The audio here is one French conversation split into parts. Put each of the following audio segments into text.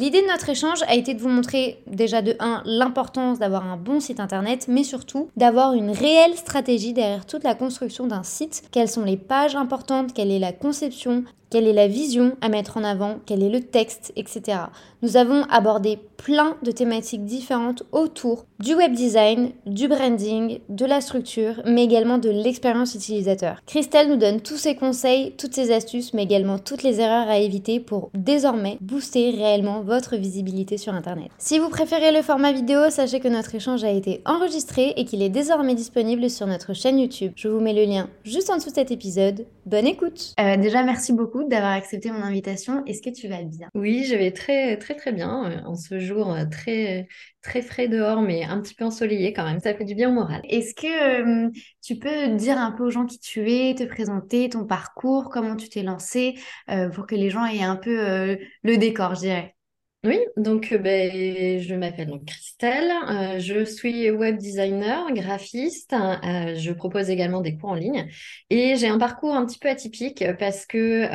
L'idée de notre échange a été de vous montrer déjà de 1 l'importance d'avoir un bon site internet, mais surtout d'avoir une réelle stratégie derrière toute la construction d'un site. Quelles sont les pages importantes, quelle est la conception, quelle est la vision à mettre en avant, quel est le texte, etc. Nous avons abordé plein de thématiques différentes autour du web design, du branding, de la structure, mais également de l'expérience utilisateur. Christelle nous donne tous ses conseils, toutes ses astuces, mais également toutes les erreurs à éviter pour désormais booster réellement votre visibilité sur Internet. Si vous préférez le format vidéo, sachez que notre échange a été enregistré et qu'il est désormais disponible sur notre chaîne YouTube. Je vous mets le lien juste en dessous de cet épisode. Bonne écoute euh, Déjà, merci beaucoup d'avoir accepté mon invitation. Est-ce que tu vas bien? Oui, je vais très très très bien euh, en ce jour euh, très très frais dehors, mais un petit peu ensoleillé quand même. Ça fait du bien au moral. Est-ce que euh, tu peux dire un peu aux gens qui tu es, te présenter ton parcours, comment tu t'es lancé, pour que les gens aient un peu le décor, je dirais? Oui, donc euh, ben, je m'appelle donc Christelle, euh, je suis web designer, graphiste, euh, je propose également des cours en ligne et j'ai un parcours un petit peu atypique parce que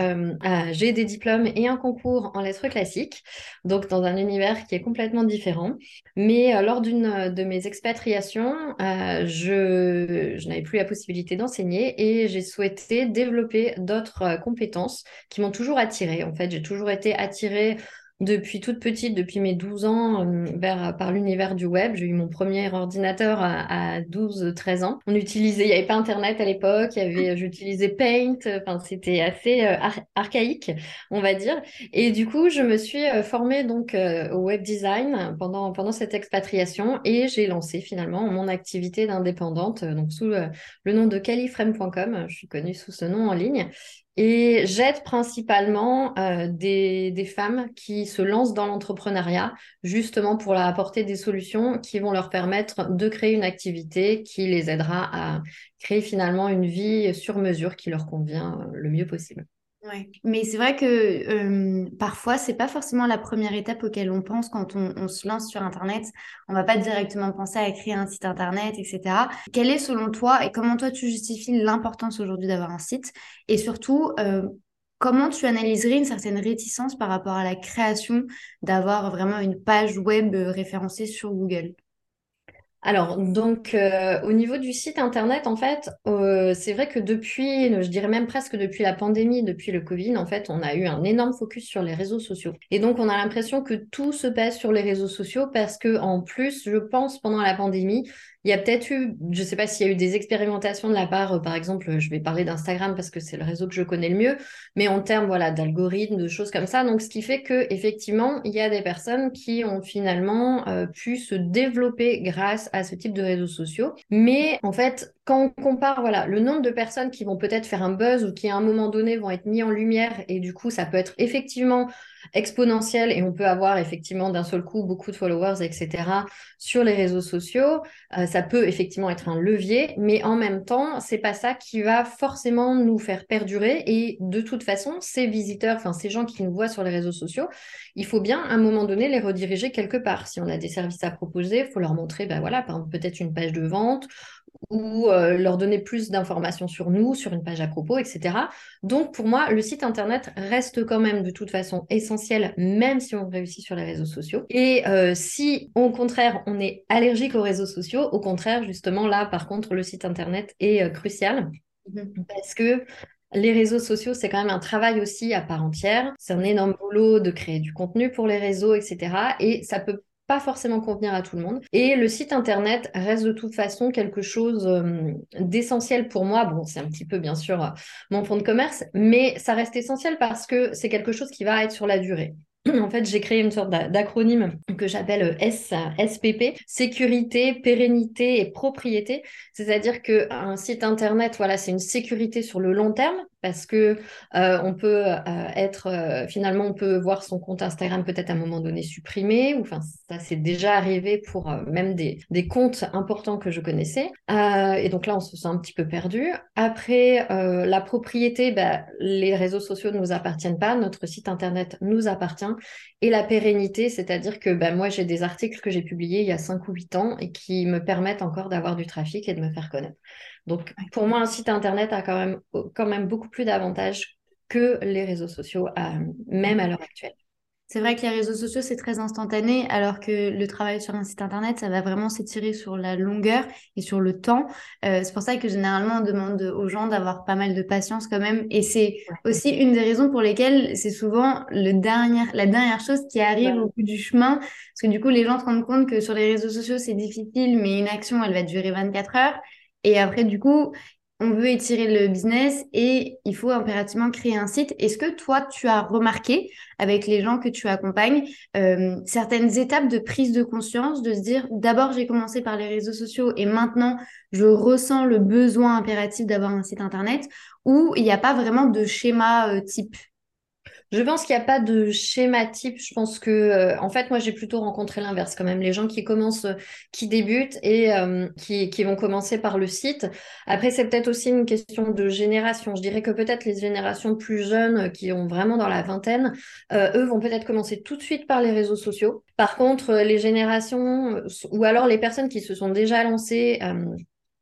j'ai des diplômes et un concours en lettres classiques, donc dans un univers qui est complètement différent. Mais lors d'une de mes expatriations, je, je n'avais plus la possibilité d'enseigner et j'ai souhaité développer d'autres compétences qui m'ont toujours attirée. En fait, j'ai toujours été attirée depuis toute petite, depuis mes 12 ans, euh, vers, par l'univers du web. J'ai eu mon premier ordinateur à, 12-13 ans. On utilisait, il n'y avait pas Internet à l'époque, il y avait, j'utilisais Paint, enfin, c'était assez euh, archaïque, on va dire. Et du coup, je me suis euh, formée donc au web design pendant, pendant cette expatriation et j'ai lancé finalement mon activité d'indépendante, donc sous le, le nom de califrame.com. Je suis connue sous ce nom en ligne. Et j'aide principalement euh, des, des, femmes qui se lancent dans l'entrepreneuriat, justement pour leur apporter des solutions qui vont leur permettre de créer une activité qui les aidera à créer finalement une vie sur mesure qui leur convient euh, le mieux possible. Ouais. Mais c'est vrai que parfois, c'est pas forcément la première étape auquel on pense quand on, se lance sur Internet. On va pas directement penser à créer un site Internet, etc. Quel est selon toi et comment toi tu justifies l'importance aujourd'hui d'avoir un site? Et surtout, comment tu analyserais une certaine réticence par rapport à la création d'avoir vraiment une page web référencée sur Google? Alors, donc, euh, au niveau du site internet, en fait, euh, c'est vrai que depuis, je dirais même presque depuis la pandémie, depuis le Covid, en fait, on a eu un énorme focus sur les réseaux sociaux. Et donc, on a l'impression que tout se passe sur les réseaux sociaux parce que, en plus, je pense, pendant la pandémie, il y a peut-être eu, je ne sais pas s'il y a eu des expérimentations de la part, euh, par exemple, je vais parler d'Instagram parce que c'est le réseau que je connais le mieux, mais en termes voilà, d'algorithmes, de choses comme ça. Donc, ce qui fait que effectivement, il y a des personnes qui ont finalement euh, pu se développer grâce à ce type de réseaux sociaux. Mais en fait, quand on compare voilà, le nombre de personnes qui vont peut-être faire un buzz ou qui à un moment donné vont être mis en lumière, et du coup, ça peut être effectivement exponentielle et on peut avoir effectivement d'un seul coup beaucoup de followers, etc. sur les réseaux sociaux. Euh, ça peut effectivement être un levier, mais en même temps, c'est pas ça qui va forcément nous faire perdurer. Et de toute façon, ces visiteurs, enfin ces gens qui nous voient sur les réseaux sociaux, il faut bien à un moment donné les rediriger quelque part. Si on a des services à proposer, il faut leur montrer, ben voilà, peut-être une page de vente ou euh, leur donner plus d'informations sur nous, sur une page à propos, etc. Donc pour moi, le site internet reste quand même de toute façon essentiel, même si on réussit sur les réseaux sociaux. Et euh, si au contraire on est allergique aux réseaux sociaux, au contraire justement là par contre le site internet est euh, crucial mm-hmm. parce que les réseaux sociaux, c'est quand même un travail aussi à part entière. C'est un énorme boulot de créer du contenu pour les réseaux, etc. Et ça peut pas forcément convenir à tout le monde. Et le site internet reste de toute façon quelque chose euh, d'essentiel pour moi. Bon, c'est un petit peu bien sûr euh, mon fond de commerce, mais ça reste essentiel parce que c'est quelque chose qui va être sur la durée. En fait, j'ai créé une sorte d'acronyme que j'appelle euh, SPP, sécurité, pérennité et propriété. C'est-à-dire qu'un site internet, voilà, c'est une sécurité sur le long terme parce que on peut être finalement on peut voir son compte Instagram peut-être à un moment donné supprimé ou ça s'est déjà arrivé pour même des, des, comptes importants que je connaissais et donc là on se sent un petit peu perdu. Après la propriété, bah, les réseaux sociaux ne nous appartiennent pas, notre site internet nous appartient et la pérennité, c'est-à-dire que bah, moi j'ai des articles que j'ai publiés il y a 5 ou 8 ans et qui me permettent encore d'avoir du trafic et de me faire connaître. Donc pour moi, un site internet a quand même, quand même beaucoup plus d'avantages que les réseaux sociaux, même à l'heure actuelle. C'est vrai que les réseaux sociaux, c'est très instantané, alors que le travail sur un site internet, ça va vraiment s'étirer sur la longueur et sur le temps. Euh, c'est pour ça que généralement, on demande aux gens d'avoir pas mal de patience quand même. Et c'est aussi une des raisons pour lesquelles c'est souvent le dernier, la dernière chose qui arrive au bout du chemin. Parce que du coup, les gens se rendent compte que sur les réseaux sociaux, c'est difficile, mais une action, elle va durer 24 heures. Et après, du coup, on veut étirer le business et il faut impérativement créer un site. Est-ce que toi, tu as remarqué avec les gens que tu accompagnes euh, certaines étapes de prise de conscience, de se dire d'abord j'ai commencé par les réseaux sociaux et maintenant je ressens le besoin impératif d'avoir un site internet ou il n'y a pas vraiment de schéma euh, type je pense qu'il n'y a pas de schéma type. Je pense que, euh, en fait, moi, j'ai plutôt rencontré l'inverse quand même. Les gens qui commencent, qui débutent et euh, qui, qui, vont commencer par le site. Après, c'est peut-être aussi une question de génération. Je dirais que peut-être les générations plus jeunes euh, qui ont vraiment dans la vingtaine, eux vont peut-être commencer tout de suite par les réseaux sociaux. Par contre, les générations ou alors les personnes qui se sont déjà lancées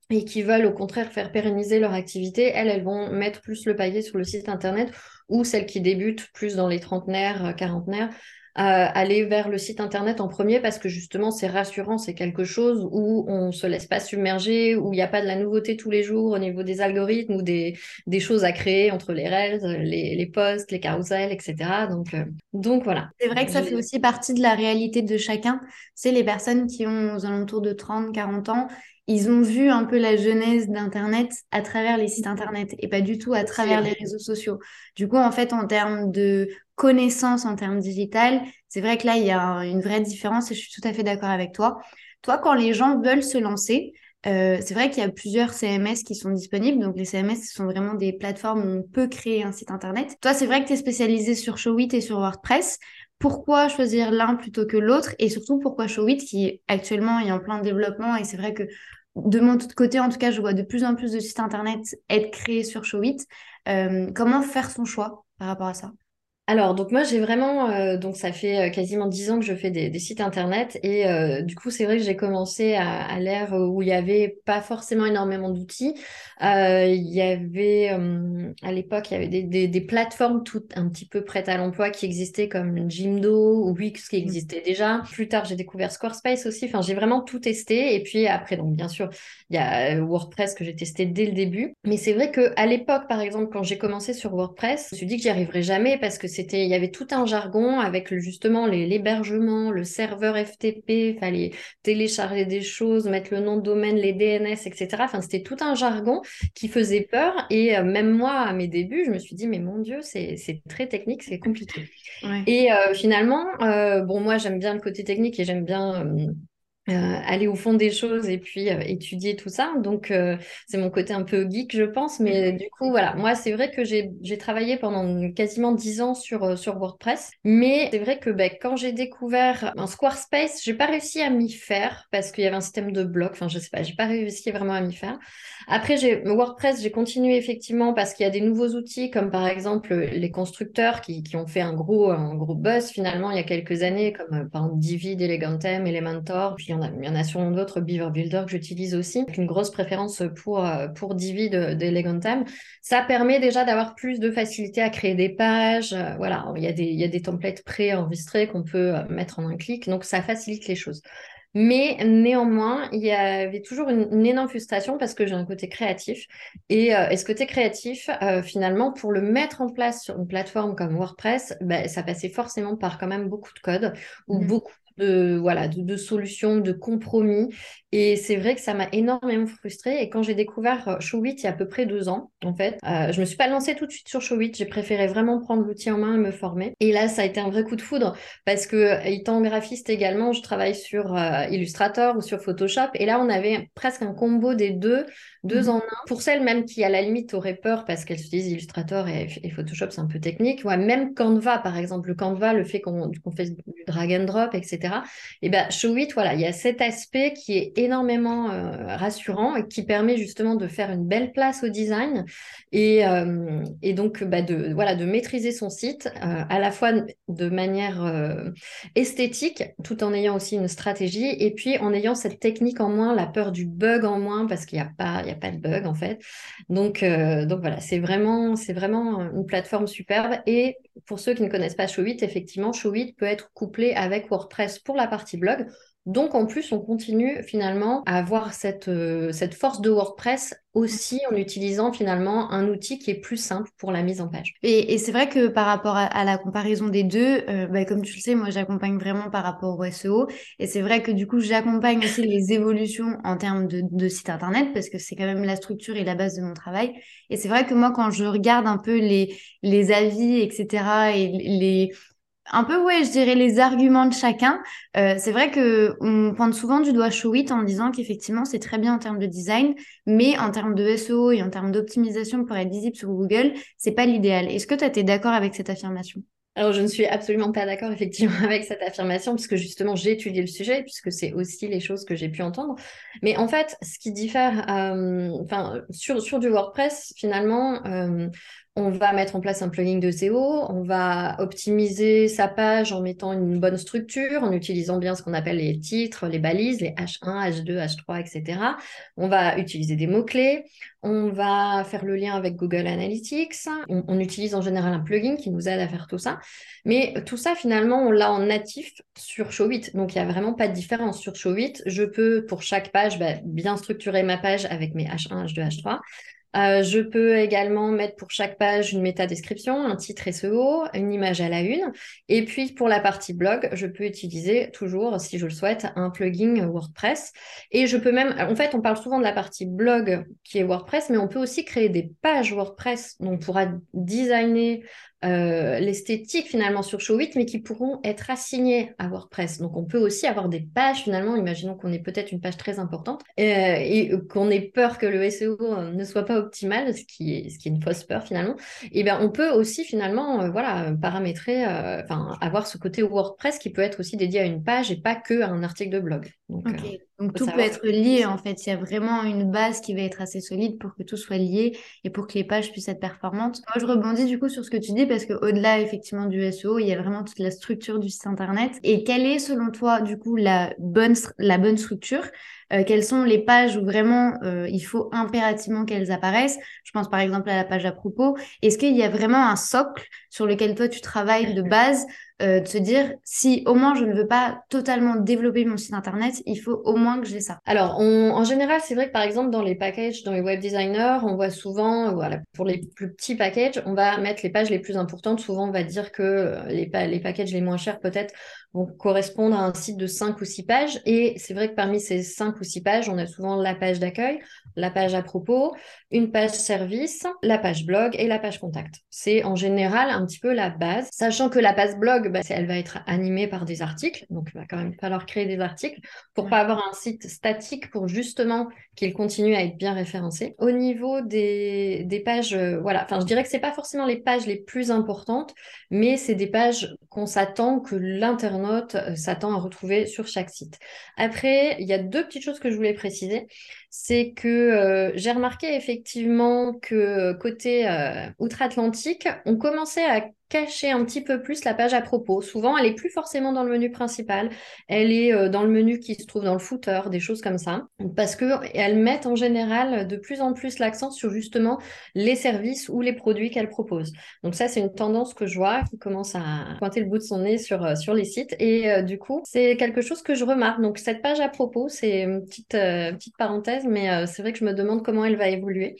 et qui veulent au contraire faire pérenniser leur activité, elles, elles vont mettre plus le paillet sur le site internet ou celles qui débutent plus dans les trentenaires, euh, quarantenaires, aller vers le site internet en premier parce que justement c'est rassurant, c'est quelque chose où on se laisse pas submerger, où il n'y a pas de la nouveauté tous les jours au niveau des algorithmes ou des, des choses à créer entre les reels, les, les posts, les carousels, etc. Donc, euh, donc voilà. C'est vrai que ça fait aussi partie de la réalité de chacun. C'est les personnes qui ont aux alentours de 30, 40 ans ils ont vu un peu la genèse d'Internet à travers les sites Internet et pas du tout à travers les réseaux sociaux. Du coup, en fait, en termes de connaissances, en termes digital, c'est vrai que là, il y a une vraie différence et je suis tout à fait d'accord avec toi. Toi, quand les gens veulent se lancer, euh, c'est vrai qu'il y a plusieurs CMS qui sont disponibles. Donc, les CMS, ce sont vraiment des plateformes où on peut créer un site Internet. Toi, c'est vrai que tu es spécialisé sur Showit et sur WordPress. Pourquoi choisir l'un plutôt que l'autre Et surtout, pourquoi Showit qui actuellement est en plein développement Et c'est vrai que de mon côté, en tout cas, je vois de plus en plus de sites Internet être créés sur Showit. Euh, comment faire son choix par rapport à ça? Alors, donc moi, j'ai vraiment, euh, donc ça fait euh, quasiment dix ans que je fais des, sites internet et euh, du coup, c'est vrai que j'ai commencé à, l'ère où il y avait pas forcément énormément d'outils. il y avait, à l'époque, il y avait des, des, plateformes toutes un petit peu prêtes à l'emploi qui existaient comme Jimdo ou Wix qui mmh. existaient déjà. Plus tard, j'ai découvert Squarespace aussi. Enfin, j'ai vraiment tout testé et puis après, donc bien sûr, il y a WordPress que j'ai testé dès le début. Mais c'est vrai que à l'époque, par exemple, quand j'ai commencé sur WordPress, je me suis dit que j'y arriverais jamais parce que c'était, il y avait tout un jargon avec justement l'hébergement, le serveur FTP, il fallait télécharger des choses, mettre le nom de domaine, les DNS, etc. Enfin, c'était tout un jargon qui faisait peur. Et euh, même moi, à mes débuts, je me suis dit, mais mon Dieu, c'est très technique, c'est compliqué. Et euh, finalement, euh, bon, moi, j'aime bien le côté technique et j'aime bien euh, aller au fond des choses et puis euh, étudier tout ça. Donc, euh, c'est mon côté un peu geek, je pense. Mais du coup, voilà, moi, c'est vrai que j'ai travaillé pendant quasiment dix ans sur, sur WordPress. Mais c'est vrai que ben, quand j'ai découvert un Squarespace, j'ai pas réussi à m'y faire parce qu'il y avait un système de bloc. Enfin, je sais pas, j'ai pas réussi vraiment à m'y faire. Après, j'ai WordPress, j'ai continué effectivement parce qu'il y a des nouveaux outils comme par exemple les constructeurs qui, qui, ont fait un gros, un gros buzz finalement il y a quelques années, comme par exemple Divid, Elementor, Elementor. Puis il y en a sûrement d'autres, Beaver Builder que j'utilise aussi, avec une grosse préférence pour, euh, pour Divi d'Elegantam. Ça permet déjà d'avoir plus de facilité à créer des pages. Euh, voilà, il y, a des, il y a des templates pré-enregistrés qu'on peut euh, mettre en un clic, donc ça facilite les choses. Mais néanmoins, il y avait toujours une, énorme frustration parce que j'ai un côté créatif. Et, ce côté créatif, finalement, pour le mettre en place sur une plateforme comme WordPress, ben, ça passait forcément par quand même beaucoup de code ou mmh. beaucoup de, voilà, de, solutions, de compromis. Et c'est vrai que ça m'a énormément frustrée. Et quand j'ai découvert euh, Showit il y a à peu près deux ans, en fait, euh, je me suis pas lancée tout de suite sur Showit. J'ai préféré vraiment prendre l'outil en main et me former. Et là, ça a été un vrai coup de foudre parce que étant graphiste également, je travaille sur Illustrator ou sur Photoshop. Et là, on avait presque un combo des deux deux mhm. en un. Pour celles même qui, à la limite, auraient peur parce qu'elles utilisent Illustrator et, Photoshop, c'est un peu technique. Ouais, même Canva, par exemple, le Canva, le fait qu'on fait du drag and drop, etc. Et ben, Showit, voilà, il y a cet aspect qui est énormément euh, rassurant et qui permet justement de faire une belle place au design et, euh, et donc bah, de, voilà, de maîtriser son site euh, à la fois de manière esthétique tout en ayant aussi une stratégie et puis en ayant cette technique en moins, la peur du bug en moins parce qu'il n'y a pas, a pas de bug en fait. Donc, donc voilà, c'est vraiment, c'est vraiment une plateforme superbe. Et pour ceux qui ne connaissent pas Showit, effectivement, Showit peut être couplé avec WordPress pour la partie blog. Donc en plus, on continue finalement à avoir cette, euh, cette force de WordPress aussi en utilisant finalement un outil qui est plus simple pour la mise en page. Et, c'est vrai que par rapport à, la comparaison des deux, euh, bah, comme tu le sais, moi j'accompagne vraiment par rapport au SEO. Et c'est vrai que du coup, j'accompagne aussi les évolutions en termes de, de site internet parce que c'est quand même la structure et la base de mon travail. Et c'est vrai que moi, quand je regarde un peu les, les avis, etc., et les un peu, ouais, je dirais les arguments de chacun. Euh, c'est vrai que on pointe souvent du doigt Showit en disant qu'effectivement c'est très bien en termes de design, mais en termes de SEO et en termes d'optimisation pour être visible sur Google, c'est pas l'idéal. Est-ce que tu été d'accord avec cette affirmation? Alors, je ne suis absolument pas d'accord, effectivement, avec cette affirmation, puisque justement, j'ai étudié le sujet, puisque c'est aussi les choses que j'ai pu entendre. Mais en fait, ce qui diffère, euh, enfin, sur, sur du WordPress, finalement, euh, on va mettre en place un plugin de SEO, on va optimiser sa page en mettant une bonne structure, en utilisant bien ce qu'on appelle les titres, les balises, les H1, H2, H3, etc. On va utiliser des mots-clés, on va faire le lien avec Google Analytics, on, utilise en général un plugin qui nous aide à faire tout ça. Mais tout ça, finalement, on l'a en natif sur Showit. Donc, il n'y a vraiment pas de différence. Sur Showit, je peux, pour chaque page, bah, bien structurer ma page avec mes H1, H2, H3. Euh, je peux également mettre pour chaque page une méta-description, un titre SEO, une image à la une. Et puis pour la partie blog, je peux utiliser toujours, si je le souhaite, un plugin WordPress. Et je peux même, en fait, on parle souvent de la partie blog qui est WordPress, mais on peut aussi créer des pages WordPress. Donc on pourra designer euh, l'esthétique finalement sur Showit, mais qui pourront être assignées à WordPress. Donc on peut aussi avoir des pages finalement, imaginons qu'on ait peut-être une page très importante euh, et qu'on ait peur que le SEO euh, ne soit pas optimal, ce qui est, ce qui est une fausse peur finalement. Et bien on peut aussi finalement voilà paramétrer, enfin avoir ce côté WordPress qui peut être aussi dédié à une page et pas que à un article de blog. Donc, donc tout peut être lié en fait. Il y a vraiment une base qui va être assez solide pour que tout soit lié et pour que les pages puissent être performantes. Moi, je rebondis du coup sur ce que tu dis parce qu'au-delà effectivement du SEO, il y a vraiment toute la structure du site internet. Et quelle est selon toi du coup la bonne, la bonne structure? Euh, quelles sont les pages où vraiment euh, il faut impérativement qu'elles apparaissent? Je pense par exemple à la page à propos. Est-ce qu'il y a vraiment un socle sur lequel toi tu travailles de base euh, de se dire si au moins je ne veux pas totalement développer mon site internet, il faut au moins que j'ai ça. Alors en général, c'est vrai que par exemple dans les packages, dans les web designers, on voit souvent, voilà, pour les plus petits packages, on va mettre les pages les plus importantes. Souvent, on va dire que les, les packages les moins chers peut-être vont correspondre à un site de 5 ou 6 pages. Et c'est vrai que parmi ces 5 ou 6 pages, on a souvent la page d'accueil, la page à propos, une page service, la page blog et la page contact. C'est en général un petit peu la base, sachant que la page blog, bah, elle va être animée par des articles, donc il va quand même falloir créer des articles pour pas avoir un site statique pour justement qu'il continue à être bien référencé. Au niveau des, des pages, euh, voilà, enfin je dirais que c'est pas forcément les pages les plus importantes, mais c'est des pages qu'on s'attend que l'internaute euh, s'attend à retrouver sur chaque site. Après, il y a deux petites choses que je voulais préciser c'est que euh, j'ai remarqué effectivement que côté outre-Atlantique, on commençait à cacher un petit peu plus la page à propos. Souvent, elle est plus forcément dans le menu principal, elle est euh, dans le menu qui se trouve dans le footer, des choses comme ça, parce que elles mettent en général de plus en plus l'accent sur justement les services ou les produits qu'elles proposent. Donc ça, c'est une tendance que je vois qui commence à pointer le bout de son nez sur, euh, sur les sites, et euh, du coup, c'est quelque chose que je remarque. Donc cette page à propos, c'est une petite, petite parenthèse, mais c'est vrai que je me demande comment elle va évoluer.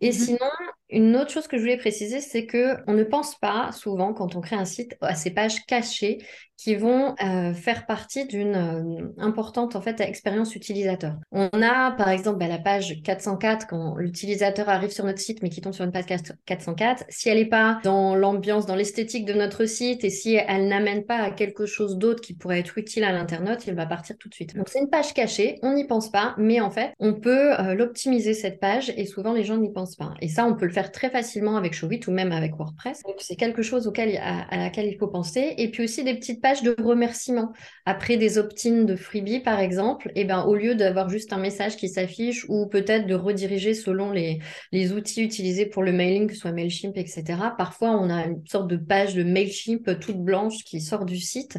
Et mmh sinon, une autre chose que je voulais préciser, c'est que on ne pense pas souvent quand on crée un site à ces pages cachées qui vont euh, faire partie d'une euh, importante en fait expérience utilisateur. On a par exemple bah, la page 404 quand l'utilisateur arrive sur notre site mais qui tombe sur une page 404. Si elle n'est pas dans l'ambiance, dans l'esthétique de notre site et si elle n'amène pas à quelque chose d'autre qui pourrait être utile à l'internaute, il va partir tout de suite. Donc c'est une page cachée, on n'y pense pas, mais en fait on peut euh, l'optimiser cette page et souvent les gens n'y pensent pas. Et ça on peut le faire très facilement avec Showit ou même avec WordPress. Donc c'est quelque chose auquel, à, à laquelle il faut penser. Et puis aussi des petites pages de remerciement. Après des opt-in de freebie, par exemple, et eh ben, au lieu d'avoir juste un message qui s'affiche ou peut-être de rediriger selon les, les outils utilisés pour le mailing, que ce soit MailChimp, etc., parfois on a une sorte de page de MailChimp toute blanche qui sort du site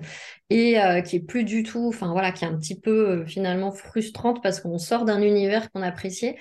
et euh, qui est plus du tout, enfin voilà, qui est un petit peu euh, finalement frustrante parce qu'on sort d'un univers qu'on appréciait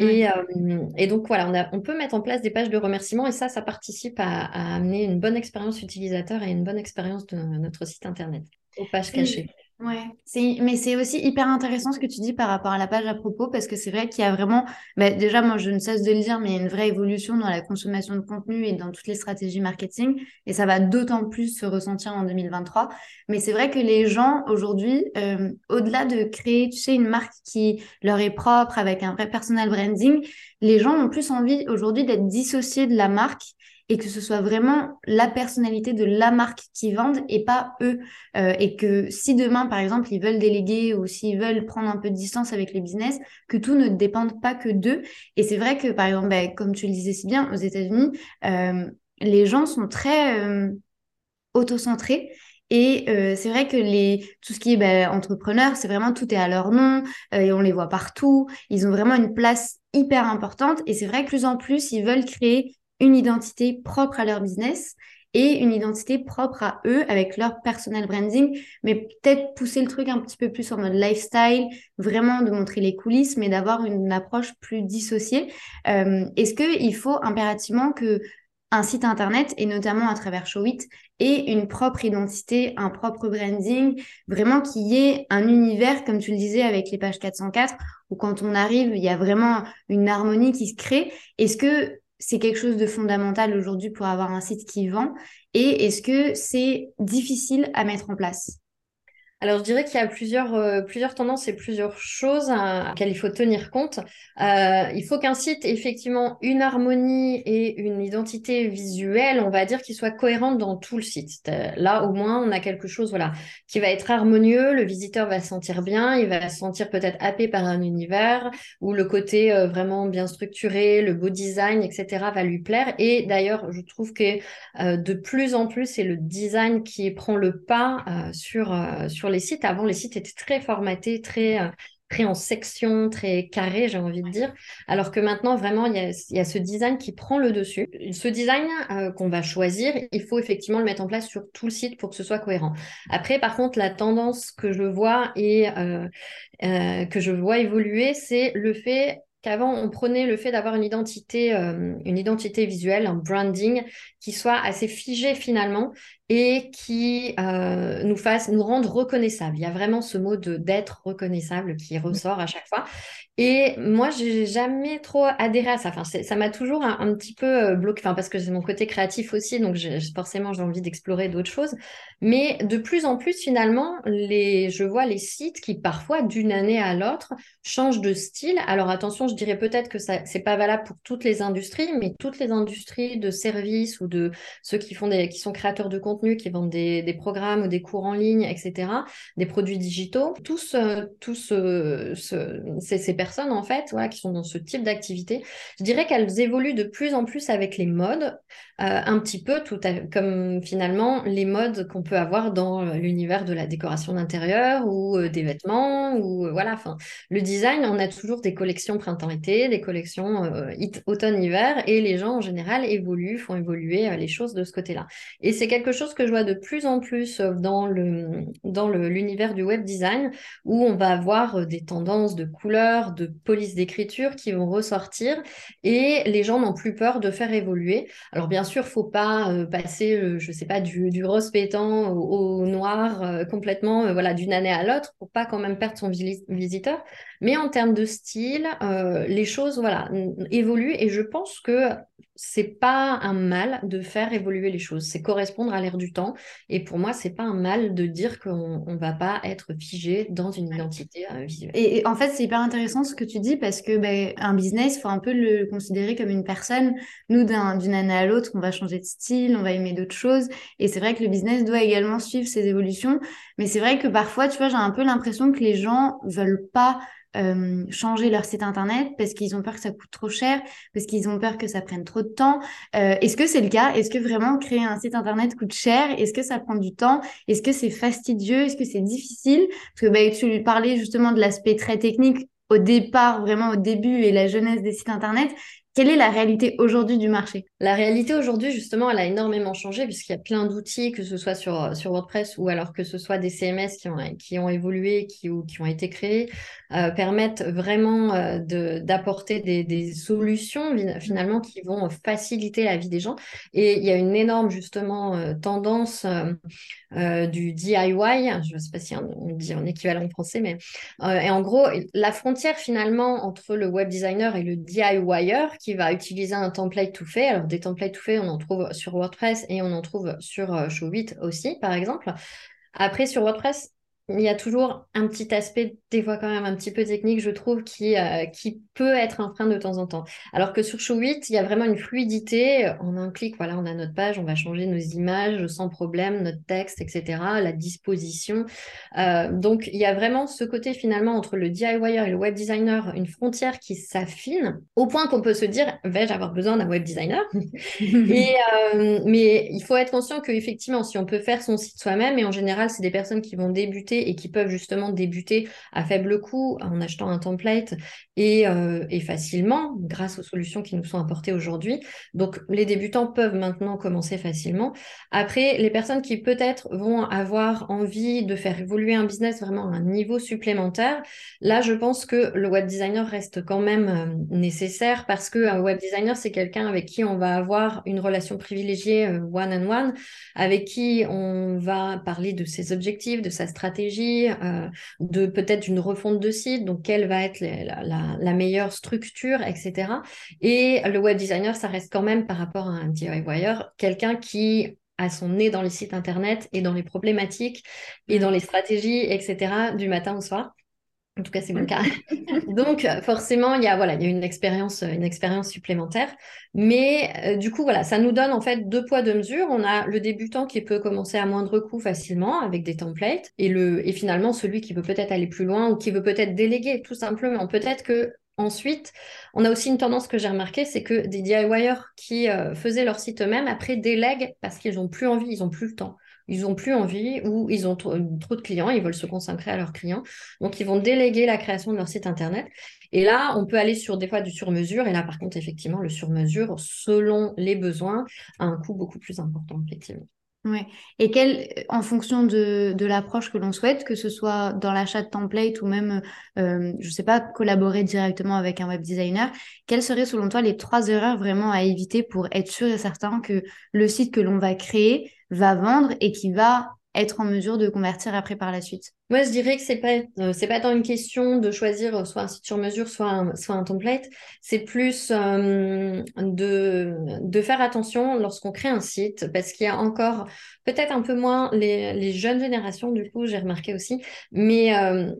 et, euh, et, donc voilà, on, on, peut mettre en place des pages de remerciement et ça, ça participe à, à amener une bonne expérience utilisateur et une bonne expérience de notre site internet aux pages cachées. Ouais, c'est, mais c'est aussi hyper intéressant ce que tu dis par rapport à la page à propos, parce que c'est vrai qu'il y a vraiment, bah, déjà, moi, je ne cesse de le dire, mais il y a une vraie évolution dans la consommation de contenu et dans toutes les stratégies marketing, et ça va d'autant plus se ressentir en 2023. Mais c'est vrai que les gens, aujourd'hui, euh, au-delà de créer, tu sais, une marque qui leur est propre, avec un vrai personal branding, les gens ont plus envie aujourd'hui d'être dissociés de la marque et que ce soit vraiment la personnalité de la marque qui vendent et pas eux. Euh, et que si demain, par exemple, ils veulent déléguer ou s'ils veulent prendre un peu de distance avec les business, que tout ne dépende pas que d'eux. Et c'est vrai que, par exemple, ben, comme tu le disais si bien, aux États-Unis, euh, les gens sont très euh, autocentrés. Et euh, c'est vrai que les, tout ce qui est ben, entrepreneur, c'est vraiment tout est à leur nom et on les voit partout. Ils ont vraiment une place hyper importante. Et c'est vrai que plus en plus, ils veulent créer une identité propre à leur business et une identité propre à eux avec leur personal branding, mais peut-être pousser le truc un petit peu plus en mode lifestyle, vraiment de montrer les coulisses, mais d'avoir une approche plus dissociée. Euh, Est-ce qu'il faut impérativement que un site internet, et notamment à travers Showit, ait une propre identité, un propre branding, vraiment qu'il y ait un univers, comme tu le disais avec les pages 404, où quand on arrive, il y a vraiment une harmonie qui se crée? Est-ce que c'est quelque chose de fondamental aujourd'hui pour avoir un site qui vend? Et est-ce que c'est difficile à mettre en place? Alors, je dirais qu'il y a plusieurs, euh, plusieurs tendances et plusieurs choses à, auxquelles il faut tenir compte. Euh, il faut qu'un site ait effectivement une harmonie et une identité visuelle, on va dire, qui soit cohérente dans tout le site. Là, au moins, on a quelque chose voilà, qui va être harmonieux, le visiteur va se sentir bien, il va se sentir peut-être happé par un univers, où le côté euh, vraiment bien structuré, le beau design, etc., va lui plaire. Et d'ailleurs, je trouve que de plus en plus, c'est le design qui prend le pas sur, sur les sites. Avant, les sites étaient très formatés, très, euh, très en section, très carré, j'ai envie de dire. Alors que maintenant, vraiment, il y a, ce design qui prend le dessus. Ce design euh, qu'on va choisir, il faut effectivement le mettre en place sur tout le site pour que ce soit cohérent. Après, par contre, la tendance que je vois et euh, que je vois évoluer, c'est le fait qu'avant on prenait le fait d'avoir une identité, une identité visuelle, un branding qui soit assez figé finalement et qui euh, nous fasse nous rendre reconnaissables. Il y a vraiment ce mot de d'être reconnaissable qui ressort à chaque fois. Et moi, j'ai jamais trop adhéré à ça. Enfin, ça m'a toujours un, petit peu euh, bloqué. Enfin, parce que c'est mon côté créatif aussi, donc forcément j'ai envie d'explorer d'autres choses. Mais de plus en plus, finalement, les, je vois les sites qui parfois d'une année à l'autre changent de style. Alors attention, je dirais peut-être que ça c'est pas valable pour toutes les industries, mais toutes les industries de services ou de ceux qui font des, qui sont créateurs de contenu, qui vendent des, des programmes ou des cours en ligne, etc., des produits digitaux, tous, euh, tous euh, ce, ces, ces, personnes en fait, qui sont dans ce type d'activité, je dirais qu'elles évoluent de plus en plus avec les modes, euh, un petit peu tout comme finalement les modes qu'on peut avoir dans l'univers de la décoration d'intérieur ou des vêtements ou voilà, enfin le design, on a toujours des collections printemps-été, des collections automne-hiver et les gens en général évoluent, font évoluer les choses de ce côté-là. Et c'est quelque chose que je vois de plus en plus euh, dans le dans l'univers du web design où on va avoir euh, des tendances de couleurs, de police d'écriture qui vont ressortir et les gens n'ont plus peur de faire évoluer. Alors bien sûr, faut pas euh, passer, je sais pas, du, du rose pétant au, noir complètement, voilà, d'une année à l'autre pour pas quand même perdre son visiteur. Mais en termes de style, les choses, voilà, évoluent et je pense que c'est pas un mal de faire évoluer les choses, c'est correspondre à l'ère du temps. Et pour moi, c'est pas un mal de dire qu'on ne va pas être figé dans une identité euh, visuelle. Et, en fait, c'est hyper intéressant ce que tu dis parce que ben, un business, il faut un peu le considérer comme une personne. Nous, d'une année à l'autre, on va changer de style, on va aimer d'autres choses. Et c'est vrai que le business doit également suivre ses évolutions. Mais c'est vrai que parfois, tu vois, j'ai un peu l'impression que les gens veulent pas euh, changer leur site internet parce qu'ils ont peur que ça coûte trop cher, parce qu'ils ont peur que ça prenne trop de temps. Euh, est-ce que c'est le cas? Est-ce que vraiment créer un site internet coûte cher? Est-ce que ça prend du temps? Est-ce que c'est fastidieux? Est-ce que c'est difficile? Parce que bah, tu parlais justement de l'aspect très technique au départ, vraiment au début et la jeunesse des sites internet. Quelle est la réalité aujourd'hui du marché? La réalité aujourd'hui, justement, elle a énormément changé puisqu'il y a plein d'outils, que ce soit sur, sur WordPress ou alors que ce soit des CMS qui ont, qui ont évolué, qui, ou, qui ont été créés, euh, permettent vraiment euh, d'apporter des, des, solutions finalement qui vont faciliter la vie des gens. Et il y a une énorme, justement, euh, tendance euh, du DIY, je ne sais pas si on dit en équivalent français, mais et en gros, la frontière finalement entre le web designer et le DIYer qui va utiliser un template tout fait. Alors, des templates tout faits, on en trouve sur WordPress et on en trouve sur euh, Showit aussi, par exemple. Après, sur WordPress, il y a toujours un petit aspect, des fois quand même un petit peu technique, je trouve, qui, euh, qui peut être un frein de temps en temps. Alors que sur Showit, il y a vraiment une fluidité. En un clic, voilà, on a notre page, on va changer nos images sans problème, notre texte, etc., la disposition. Euh, donc, il y a vraiment ce côté finalement entre le DIYer et le web designer, une frontière qui s'affine au point qu'on peut se dire, vais-je avoir besoin d'un web designer? Et, euh, Mais il faut être conscient qu'effectivement, si on peut faire son site soi-même, et en général, c'est des personnes qui vont débuter et qui peuvent justement débuter à faible coût en achetant un template et, euh, et facilement grâce aux solutions qui nous sont apportées aujourd'hui. Donc les débutants peuvent maintenant commencer facilement. Après, les personnes qui peut-être vont avoir envie de faire évoluer un business vraiment à un niveau supplémentaire, là je pense que le web designer reste quand même euh, nécessaire parce qu'un web designer c'est quelqu'un avec qui on va avoir une relation privilégiée one on one, avec qui on va parler de ses objectifs, de sa stratégie euh, de peut-être une refonte de site, donc quelle va être la, meilleure structure, etc. Et le web designer, ça reste quand même par rapport à un DIYer, quelqu'un qui a son nez dans les sites internet et dans les problématiques et dans les stratégies, etc. du matin au soir. En tout cas, c'est mon cas. Donc, forcément, il y a, voilà, il y a une expérience, une expérience supplémentaire. Mais euh, du coup, voilà, ça nous donne en fait deux poids, deux mesures. On a le débutant qui peut commencer à moindre coût facilement avec des templates et, le, et finalement celui qui veut peut-être aller plus loin ou qui veut peut-être déléguer tout simplement. Peut-être que Ensuite, on a aussi une tendance que j'ai remarquée, c'est que des DIYers qui euh, faisaient leur site eux-mêmes, après délèguent parce qu'ils n'ont plus envie, ils n'ont plus le temps ils n'ont plus envie ou ils ont trop, de clients, ils veulent se consacrer à leurs clients. Donc, ils vont déléguer la création de leur site Internet. Et là, on peut aller sur des fois du sur-mesure. Et là, par contre, effectivement, le sur-mesure, selon les besoins, a un coût beaucoup plus important, effectivement. Ouais. Et quel, en fonction de, de l'approche que l'on souhaite, que ce soit dans l'achat de template ou même, euh, je ne sais pas, collaborer directement avec un web designer, quelles seraient selon toi les trois erreurs vraiment à éviter pour être sûr et certain que le site que l'on va créer va vendre et qui va être en mesure de convertir après par la suite Moi, je dirais que c'est pas euh, c'est pas tant une question de choisir euh, soit un site sur mesure, soit un, soit un template. C'est plus euh, de, de faire attention lorsqu'on crée un site, parce qu'il y a encore peut-être un peu moins les, les jeunes générations, du coup, j'ai remarqué aussi, mais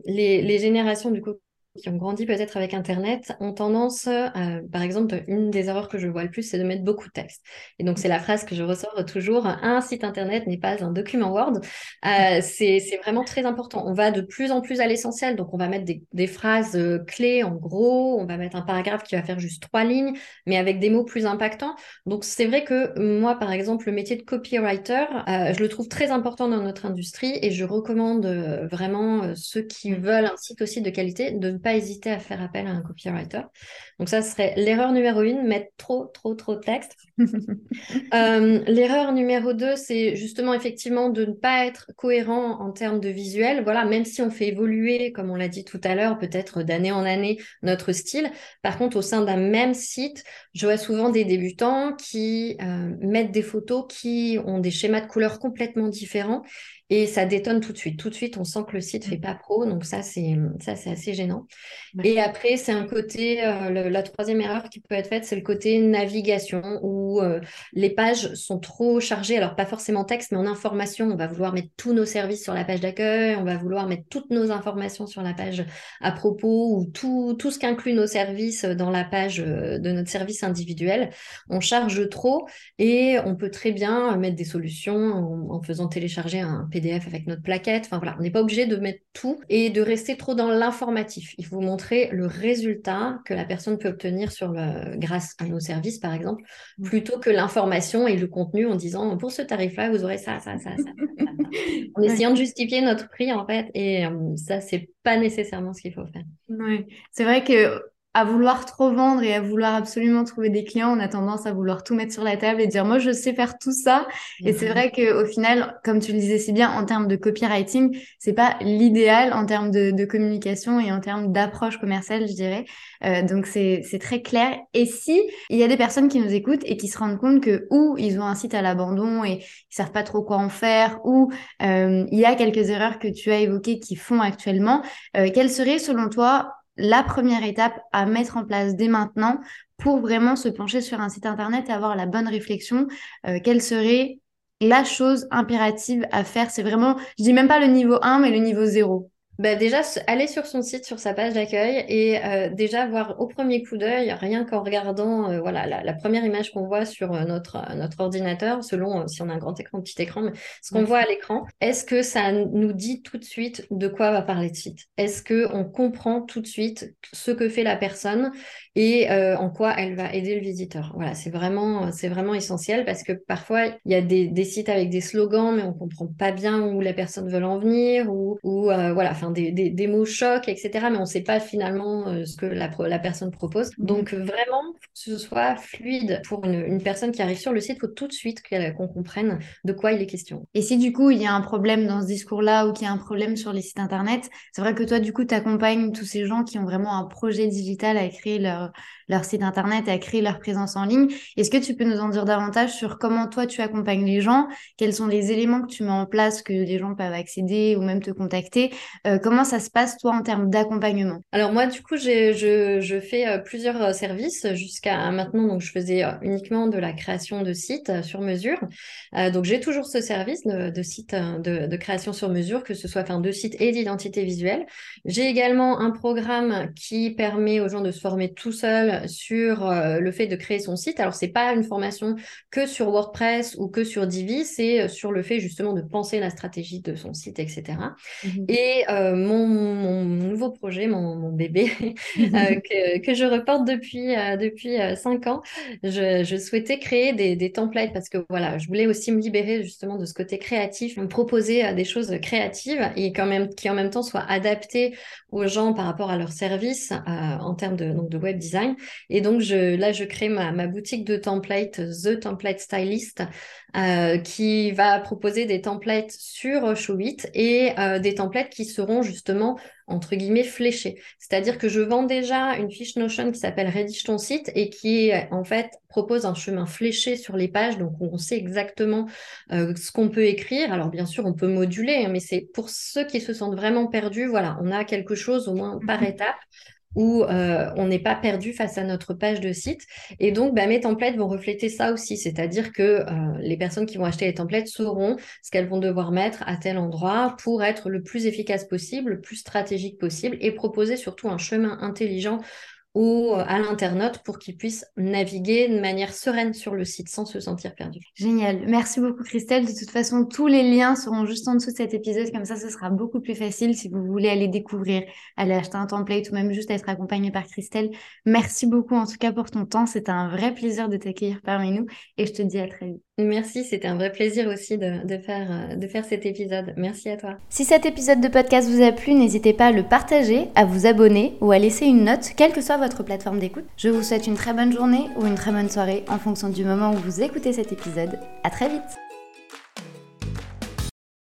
les, les générations, du coup, qui ont grandi peut-être avec Internet ont tendance, euh, par exemple, une des erreurs que je vois le plus, c'est de mettre beaucoup de texte. Et donc, c'est la phrase que je ressors toujours, un site Internet n'est pas un document Word. Euh, c'est vraiment très important. On va de plus en plus à l'essentiel. Donc, on va mettre des, des phrases euh, clés en gros, on va mettre un paragraphe qui va faire juste trois lignes, mais avec des mots plus impactants. Donc, c'est vrai que moi, par exemple, le métier de copywriter, je le trouve très important dans notre industrie et je recommande vraiment ceux qui veulent un site aussi de qualité de pas hésiter à faire appel à un copywriter. Donc ça serait l'erreur numéro une, mettre trop, trop, trop de texte. Euh, l'erreur numéro deux, c'est justement effectivement de ne pas être cohérent en termes de visuel. Voilà, même si on fait évoluer, comme on l'a dit tout à l'heure, peut-être d'année en année notre style. Par contre, au sein d'un même site, je vois souvent des débutants qui euh, mettent des photos qui ont des schémas de couleurs complètement différents et ça détonne tout de suite. Tout de suite, on sent que le site fait pas pro, donc ça c'est ça c'est assez gênant. Et après, c'est un côté, euh, la troisième erreur qui peut être faite, c'est le côté navigation où euh, les pages sont trop chargées. Alors pas forcément texte, mais en information. On va vouloir mettre tous nos services sur la page d'accueil, on va vouloir mettre toutes nos informations sur la page à propos ou tout tout ce qu'inclut nos services dans la page euh, de notre service individuel. On charge trop et on peut très bien mettre des solutions en, en faisant télécharger un PDF avec notre plaquette. Enfin voilà, on n'est pas obligé de mettre tout et de rester trop dans l'informatif. Il faut montrer le résultat que la personne peut obtenir sur le, grâce à nos services, par exemple, mmh. plutôt que l'information et le contenu en disant pour ce tarif-là, vous aurez ça, ça, ça, ça. en essayant de justifier notre prix, en fait. Et euh, ça, c'est pas nécessairement ce qu'il faut faire. Oui, c'est vrai que à vouloir trop vendre et à vouloir absolument trouver des clients, on a tendance à vouloir tout mettre sur la table et dire moi je sais faire tout ça. Et c'est mhm. vrai qu'au final, comme tu le disais si bien, en termes de copywriting, c'est pas l'idéal en termes de, de, communication et en termes d'approche commerciale, je dirais. Euh, donc c'est très clair. Et si il y a des personnes qui nous écoutent et qui se rendent compte que ou ils ont un site à l'abandon et ils savent pas trop quoi en faire, ou euh, il y a quelques erreurs que tu as évoquées qui font actuellement, euh, quelles seraient selon toi la première étape à mettre en place dès maintenant pour vraiment se pencher sur un site internet et avoir la bonne réflexion euh, Quelle serait la chose impérative à faire C'est vraiment, je dis même pas le niveau 1, mais le niveau 0. Bah déjà, aller sur son site, sur sa page d'accueil et euh, déjà voir au premier coup d'œil, rien qu'en regardant euh, voilà, la, première image qu'on voit sur euh, notre, notre ordinateur, selon si on a un grand écran, un petit écran, mais ce qu'on voit à l'écran, est-ce que ça nous dit tout de suite de quoi va parler le site? Est-ce qu'on comprend tout de suite ce que fait la personne et en quoi elle va aider le visiteur? Voilà, c'est vraiment, c'est vraiment essentiel parce que parfois, il y a des, des, sites avec des slogans, mais on comprend pas bien où la personne veut en venir ou, ou voilà, enfin des, des, mots chocs, etc. Mais on ne sait pas finalement euh, ce que la, personne propose. Donc vraiment, que ce soit fluide pour une, personne qui arrive sur le site, il faut tout de suite qu'on comprenne de quoi il est question. Et si du coup il y a un problème dans ce discours-là ou qu'il y a un problème sur les sites internet, c'est vrai que toi du coup tu accompagnes tous ces gens qui ont vraiment un projet digital à créer leur, site internet et à créer leur présence en ligne. Est-ce que tu peux nous en dire davantage sur comment toi tu accompagnes les gens? Quels sont les éléments que tu mets en place que les gens peuvent accéder ou même te contacter? Comment ça se passe toi en termes d'accompagnement? Alors moi du coup je, je, fais euh, plusieurs euh, services jusqu'à maintenant. Donc je faisais uniquement de la création de sites sur mesure. donc j'ai toujours ce service de, de site de, de, création sur mesure, que ce soit enfin, de sites et d'identité visuelle. J'ai également un programme qui permet aux gens de se former tout seuls sur euh, le fait de créer son site. Alors, c'est pas une formation que sur WordPress ou que sur Divi, c'est euh, sur le fait justement de penser la stratégie de son site, etc. Et. Euh, mon, nouveau projet, mon, bébé, que, je reporte depuis, depuis cinq ans, je, souhaitais créer des, des, templates parce que voilà, je voulais aussi me libérer justement de ce côté créatif, me proposer des choses créatives et quand même, qui en même temps soient adaptées aux gens par rapport à leur service en termes de, donc de web design. Et donc, je, là, je crée ma, ma boutique de templates, The Template Stylist, euh, qui va proposer des templates sur Showit et euh, des templates qui seront justement entre guillemets fléchés. C'est-à-dire que je vends déjà une fiche Notion qui s'appelle Rédige ton site et qui en fait propose un chemin fléché sur les pages, donc on sait exactement euh, ce qu'on peut écrire. Alors bien sûr, on peut moduler, hein, mais c'est pour ceux qui se sentent vraiment perdus, voilà, on a quelque chose au moins par mmh étape où euh, on n'est pas perdu face à notre page de site. Et donc, bah, mes templates vont refléter ça aussi, c'est-à-dire que euh, les personnes qui vont acheter les templates sauront ce qu'elles vont devoir mettre à tel endroit pour être le plus efficace possible, le plus stratégique possible et proposer surtout un chemin intelligent ou euh, à l'internaute pour qu'ils puissent naviguer de manière sereine sur le site sans se sentir perdu. Génial. Merci beaucoup Christelle. De toute façon, tous les liens seront juste en dessous de cet épisode. Comme ça, ce sera beaucoup plus facile si vous voulez aller découvrir, aller acheter un template ou même juste être accompagné par Christelle. Merci beaucoup en tout cas pour ton temps. C'était un vrai plaisir de t'accueillir parmi nous et je te dis à très vite. Merci, c'était un vrai plaisir aussi de, faire, euh, de faire cet épisode. Merci à toi. Si cet épisode de podcast vous a plu, n'hésitez pas à le partager, à vous abonner ou à laisser une note, quelle que soit votre plateforme d'écoute. Je vous souhaite une très bonne journée ou une très bonne soirée en fonction du moment où vous écoutez cet épisode. À très vite